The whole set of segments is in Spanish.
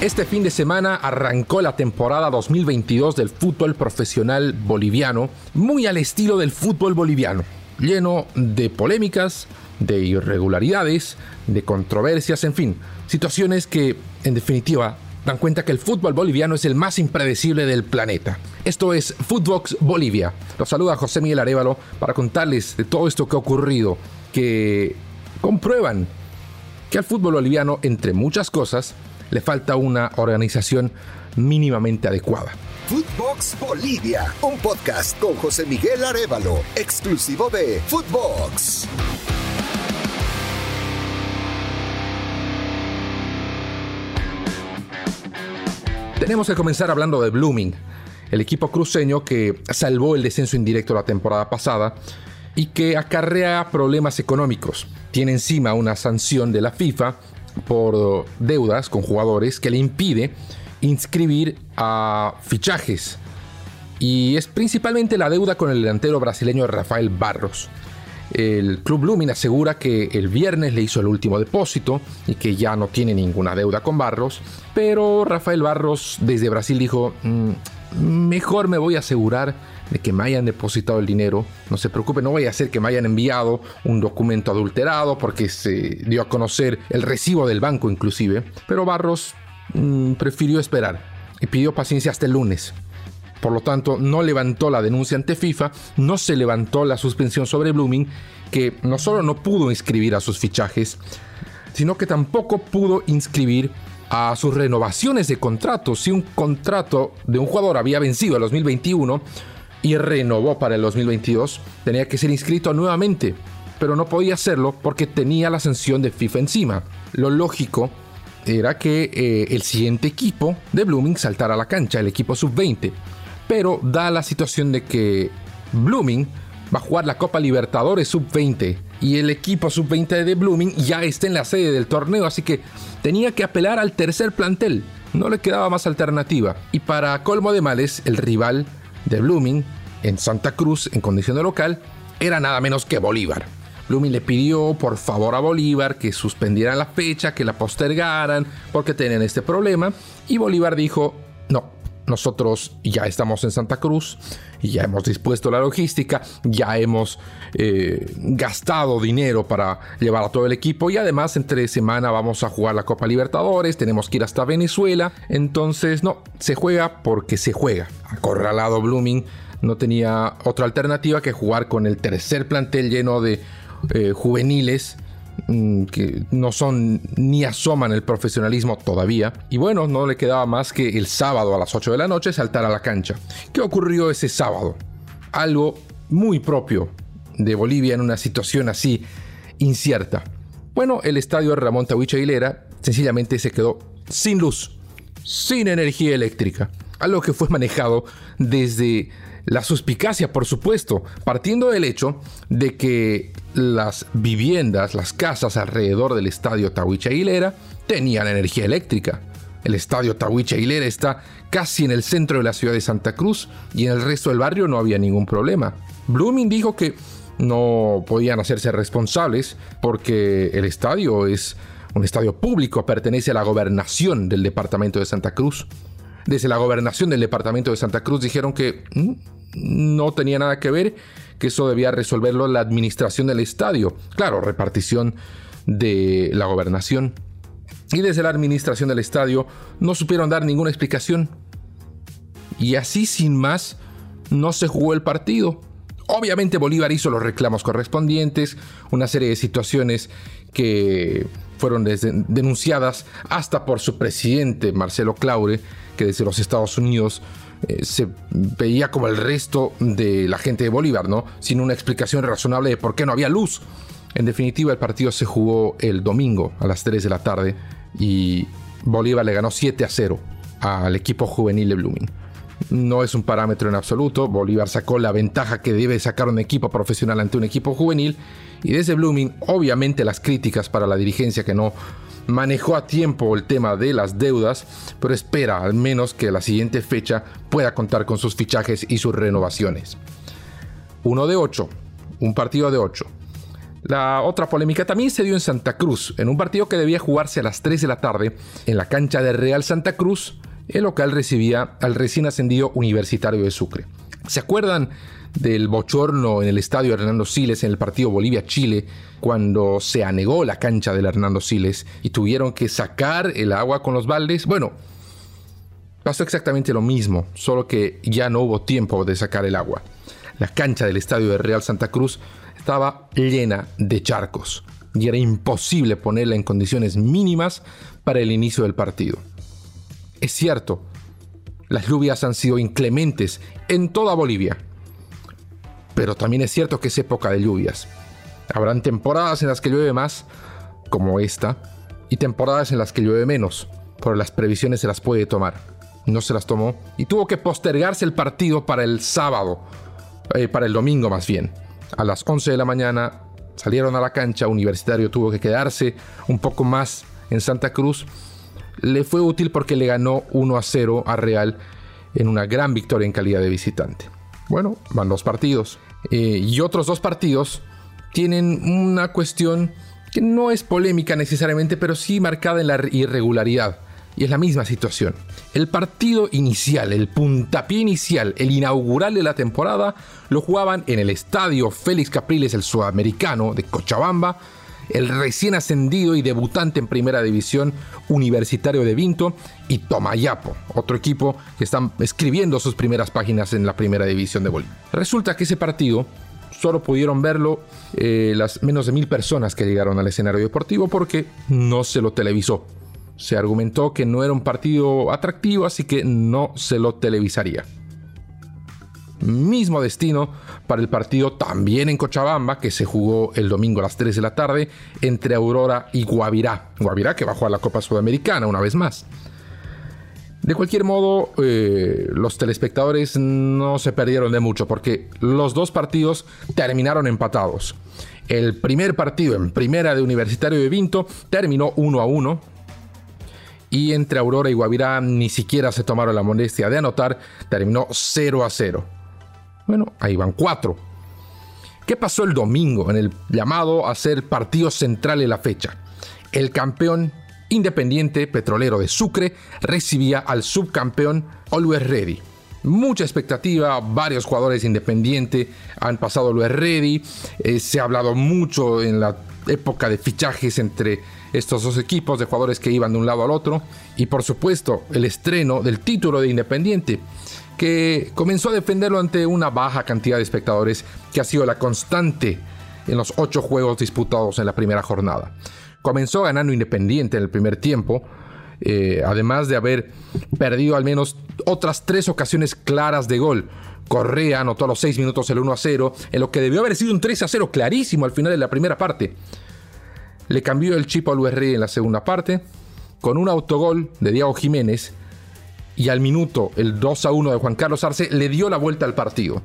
Este fin de semana arrancó la temporada 2022 del fútbol profesional boliviano, muy al estilo del fútbol boliviano, lleno de polémicas, de irregularidades, de controversias, en fin, situaciones que, en definitiva, dan cuenta que el fútbol boliviano es el más impredecible del planeta. Esto es Footbox Bolivia. Los saluda José Miguel Arevalo para contarles de todo esto que ha ocurrido, que comprueban que al fútbol boliviano, entre muchas cosas, le falta una organización mínimamente adecuada. Footbox Bolivia, un podcast con José Miguel Arevalo, exclusivo de Footbox. Tenemos que comenzar hablando de Blooming, el equipo cruceño que salvó el descenso indirecto la temporada pasada y que acarrea problemas económicos. Tiene encima una sanción de la FIFA por deudas con jugadores que le impide inscribir a fichajes. Y es principalmente la deuda con el delantero brasileño Rafael Barros. El Club Lumin asegura que el viernes le hizo el último depósito y que ya no tiene ninguna deuda con Barros, pero Rafael Barros desde Brasil dijo, mm, mejor me voy a asegurar de que me hayan depositado el dinero. No se preocupe, no voy a hacer que me hayan enviado un documento adulterado porque se dio a conocer el recibo del banco inclusive. Pero Barros mm, prefirió esperar y pidió paciencia hasta el lunes. Por lo tanto, no levantó la denuncia ante FIFA, no se levantó la suspensión sobre Blooming, que no solo no pudo inscribir a sus fichajes, sino que tampoco pudo inscribir a sus renovaciones de contrato. Si un contrato de un jugador había vencido en 2021 y renovó para el 2022, tenía que ser inscrito nuevamente, pero no podía hacerlo porque tenía la sanción de FIFA encima. Lo lógico era que eh, el siguiente equipo de Blooming saltara a la cancha, el equipo sub-20 pero da la situación de que Blooming va a jugar la Copa Libertadores Sub-20 y el equipo Sub-20 de Blooming ya está en la sede del torneo, así que tenía que apelar al tercer plantel. No le quedaba más alternativa. Y para colmo de males, el rival de Blooming en Santa Cruz, en condición de local, era nada menos que Bolívar. Blooming le pidió por favor a Bolívar que suspendieran la fecha, que la postergaran, porque tenían este problema. Y Bolívar dijo, nosotros ya estamos en Santa Cruz, ya hemos dispuesto la logística, ya hemos eh, gastado dinero para llevar a todo el equipo y además entre semana vamos a jugar la Copa Libertadores, tenemos que ir hasta Venezuela, entonces no, se juega porque se juega. Acorralado Blooming no tenía otra alternativa que jugar con el tercer plantel lleno de eh, juveniles que no son ni asoman el profesionalismo todavía. Y bueno, no le quedaba más que el sábado a las 8 de la noche saltar a la cancha. ¿Qué ocurrió ese sábado? Algo muy propio de Bolivia en una situación así incierta. Bueno, el estadio Ramón Tahuicha Aguilera sencillamente se quedó sin luz, sin energía eléctrica, algo que fue manejado desde la suspicacia, por supuesto, partiendo del hecho de que las viviendas, las casas alrededor del estadio Tahuicha Aguilera tenían energía eléctrica. El estadio Tahuicha Aguilera está casi en el centro de la ciudad de Santa Cruz y en el resto del barrio no había ningún problema. Blooming dijo que no podían hacerse responsables porque el estadio es un estadio público, pertenece a la gobernación del departamento de Santa Cruz. Desde la gobernación del departamento de Santa Cruz dijeron que mm, no tenía nada que ver, que eso debía resolverlo la administración del estadio. Claro, repartición de la gobernación. Y desde la administración del estadio no supieron dar ninguna explicación. Y así sin más, no se jugó el partido. Obviamente Bolívar hizo los reclamos correspondientes, una serie de situaciones que fueron denunciadas hasta por su presidente Marcelo Claure, que desde los Estados Unidos eh, se veía como el resto de la gente de Bolívar, ¿no? Sin una explicación razonable de por qué no había luz. En definitiva, el partido se jugó el domingo a las 3 de la tarde y Bolívar le ganó 7 a 0 al equipo juvenil de Blooming. No es un parámetro en absoluto. Bolívar sacó la ventaja que debe sacar un equipo profesional ante un equipo juvenil. Y desde Blooming, obviamente las críticas para la dirigencia que no manejó a tiempo el tema de las deudas, pero espera al menos que la siguiente fecha pueda contar con sus fichajes y sus renovaciones. Uno de ocho, un partido de ocho. La otra polémica también se dio en Santa Cruz, en un partido que debía jugarse a las 3 de la tarde en la cancha de Real Santa Cruz. El local recibía al recién ascendido Universitario de Sucre. ¿Se acuerdan del bochorno en el estadio Hernando Siles en el partido Bolivia-Chile cuando se anegó la cancha del Hernando Siles y tuvieron que sacar el agua con los baldes? Bueno, pasó exactamente lo mismo, solo que ya no hubo tiempo de sacar el agua. La cancha del estadio de Real Santa Cruz estaba llena de charcos y era imposible ponerla en condiciones mínimas para el inicio del partido. Es cierto, las lluvias han sido inclementes en toda Bolivia, pero también es cierto que es época de lluvias. Habrán temporadas en las que llueve más, como esta, y temporadas en las que llueve menos, pero las previsiones se las puede tomar. No se las tomó y tuvo que postergarse el partido para el sábado, eh, para el domingo más bien a las 11 de la mañana salieron a la cancha, Universitario tuvo que quedarse un poco más en Santa Cruz. Le fue útil porque le ganó 1 a 0 a Real en una gran victoria en calidad de visitante. Bueno, van dos partidos. Eh, y otros dos partidos tienen una cuestión que no es polémica necesariamente, pero sí marcada en la irregularidad. Y es la misma situación. El partido inicial, el puntapié inicial, el inaugural de la temporada, lo jugaban en el estadio Félix Capriles, el sudamericano de Cochabamba, el recién ascendido y debutante en primera división universitario de Vinto y Tomayapo, otro equipo que están escribiendo sus primeras páginas en la primera división de Bolivia. Resulta que ese partido solo pudieron verlo eh, las menos de mil personas que llegaron al escenario deportivo porque no se lo televisó. Se argumentó que no era un partido atractivo, así que no se lo televisaría. Mismo destino para el partido también en Cochabamba, que se jugó el domingo a las 3 de la tarde entre Aurora y Guavirá. Guavirá que bajó a la Copa Sudamericana una vez más. De cualquier modo, eh, los telespectadores no se perdieron de mucho porque los dos partidos terminaron empatados. El primer partido en primera de Universitario de Vinto terminó 1 a 1 y entre Aurora y Guavirá ni siquiera se tomaron la molestia de anotar, terminó 0 a 0. Bueno, ahí van 4. ¿Qué pasó el domingo en el llamado a ser partido central de la fecha? El campeón independiente petrolero de Sucre recibía al subcampeón Always Ready. Mucha expectativa, varios jugadores independientes han pasado Always Ready, eh, se ha hablado mucho en la época de fichajes entre estos dos equipos de jugadores que iban de un lado al otro. Y por supuesto, el estreno del título de Independiente, que comenzó a defenderlo ante una baja cantidad de espectadores, que ha sido la constante en los ocho juegos disputados en la primera jornada. Comenzó ganando Independiente en el primer tiempo, eh, además de haber perdido al menos otras tres ocasiones claras de gol. Correa anotó a los seis minutos el 1 a 0, en lo que debió haber sido un 3 a 0 clarísimo al final de la primera parte le cambió el chip al UR en la segunda parte con un autogol de Diego Jiménez y al minuto el 2 a 1 de Juan Carlos Arce le dio la vuelta al partido.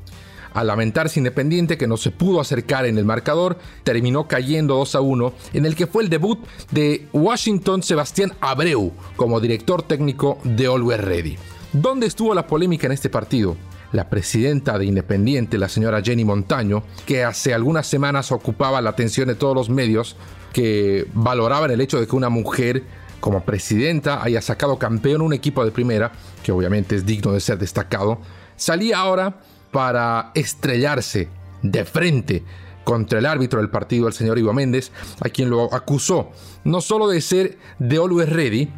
Al lamentarse Independiente que no se pudo acercar en el marcador, terminó cayendo 2 a 1, en el que fue el debut de Washington Sebastián Abreu como director técnico de Always Ready. ¿Dónde estuvo la polémica en este partido? La presidenta de Independiente, la señora Jenny Montaño, que hace algunas semanas ocupaba la atención de todos los medios, que valoraban el hecho de que una mujer como presidenta haya sacado campeón un equipo de primera, que obviamente es digno de ser destacado, salía ahora para estrellarse de frente contra el árbitro del partido, el señor Ivo Méndez, a quien lo acusó no solo de ser de always ready,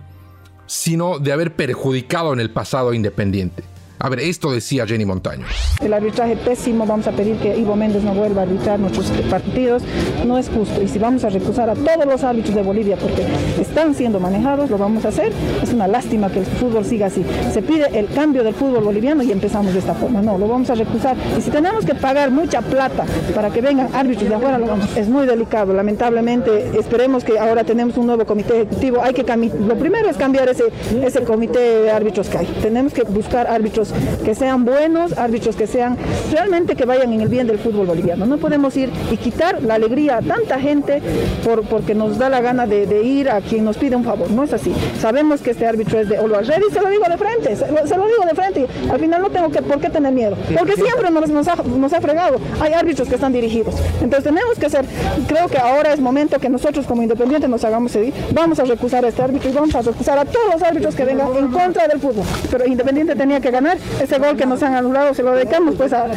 sino de haber perjudicado en el pasado a Independiente. A ver, esto decía Jenny Montaño. El arbitraje pésimo, vamos a pedir que Ivo Méndez no vuelva a arbitrar nuestros partidos, no es justo. Y si vamos a recusar a todos los árbitros de Bolivia porque están siendo manejados, lo vamos a hacer. Es una lástima que el fútbol siga así. Se pide el cambio del fútbol boliviano y empezamos de esta forma. No, lo vamos a recusar. Y si tenemos que pagar mucha plata para que vengan árbitros de afuera, lo vamos. Es muy delicado. Lamentablemente, esperemos que ahora tenemos un nuevo comité ejecutivo. Hay que lo primero es cambiar ese, ese comité de árbitros que hay. Tenemos que buscar árbitros que sean buenos, árbitros que sean realmente que vayan en el bien del fútbol boliviano. No podemos ir y quitar la alegría a tanta gente por, porque nos da la gana de, ir a quien nos pide un favor. No es así. Sabemos que este árbitro es de Oluarredi, se lo digo de frente, se lo, digo de frente. Al final no tengo que, por qué tener miedo, porque siempre nos, nos, ha, nos ha fregado. Hay árbitros que están dirigidos. Entonces tenemos que ser, creo que ahora es momento que nosotros como independientes nos hagamos seguir. Vamos a recusar a este árbitro y vamos a recusar a todos los árbitros que vengan en contra del fútbol. Pero Independiente tenía que ganar. Ese gol que nos han anulado se lo dedicamos pues a,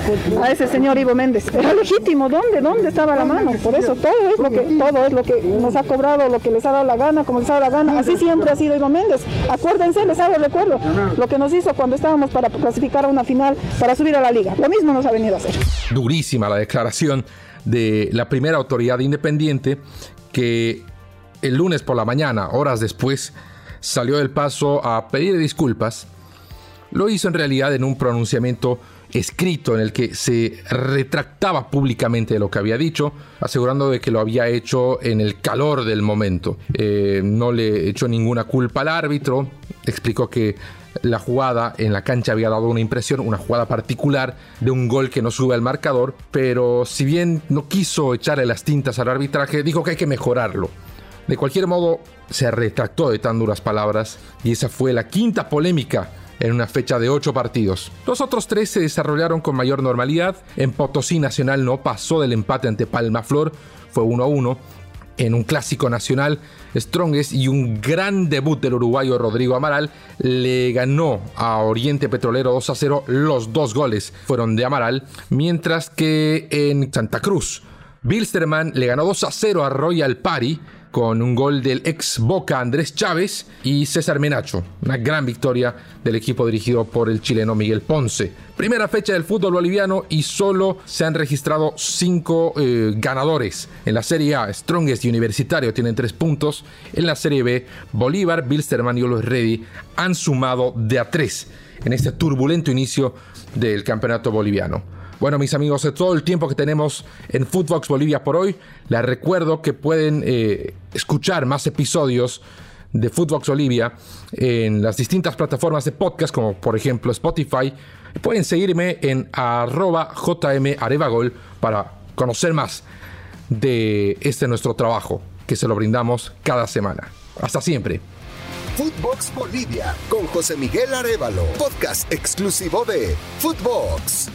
ese señor Ivo Méndez. Era legítimo. ¿Dónde? ¿Dónde estaba la mano? Por eso todo es lo que, todo es lo que nos ha cobrado, lo que les ha dado la gana, como les ha dado la gana. Así siempre ha sido Ivo Méndez. Acuérdense, les hago recuerdo lo que nos hizo cuando estábamos para clasificar a una final para subir a la liga. Lo mismo nos ha venido a hacer. Durísima la declaración de la primera autoridad independiente que el lunes por la mañana, horas después, salió del paso a pedir disculpas. Lo hizo en realidad en un pronunciamiento escrito en el que se retractaba públicamente de lo que había dicho, asegurando de que lo había hecho en el calor del momento. Eh, no le echó ninguna culpa al árbitro, explicó que la jugada en la cancha había dado una impresión, una jugada particular de un gol que no sube al marcador, pero si bien no quiso echarle las tintas al arbitraje, dijo que hay que mejorarlo. De cualquier modo, se retractó de tan duras palabras y esa fue la quinta polémica en una fecha de ocho partidos. Los otros tres se desarrollaron con mayor normalidad. En Potosí Nacional no pasó del empate ante Palma Flor, fue 1 a 1. En un clásico nacional, Strongest y un gran debut del uruguayo Rodrigo Amaral le ganó a Oriente Petrolero 2 a 0. Los dos goles fueron de Amaral, mientras que en Santa Cruz, Bilsterman le ganó 2 a 0 a Royal Party con un gol del ex Boca Andrés Chávez y César Menacho. Una gran victoria del equipo dirigido por el chileno Miguel Ponce. Primera fecha del fútbol boliviano y solo se han registrado cinco eh, ganadores. En la Serie A, Strongest y Universitario tienen tres puntos. En la Serie B, Bolívar, Bilsterman y Olo Ready han sumado de a tres en este turbulento inicio del campeonato boliviano. Bueno, mis amigos, de todo el tiempo que tenemos en Footbox Bolivia por hoy, les recuerdo que pueden eh, escuchar más episodios de Footbox Bolivia en las distintas plataformas de podcast, como por ejemplo Spotify. Pueden seguirme en arroba jmarevagol para conocer más de este nuestro trabajo que se lo brindamos cada semana. Hasta siempre. Footbox Bolivia con José Miguel Arevalo, podcast exclusivo de Footbox.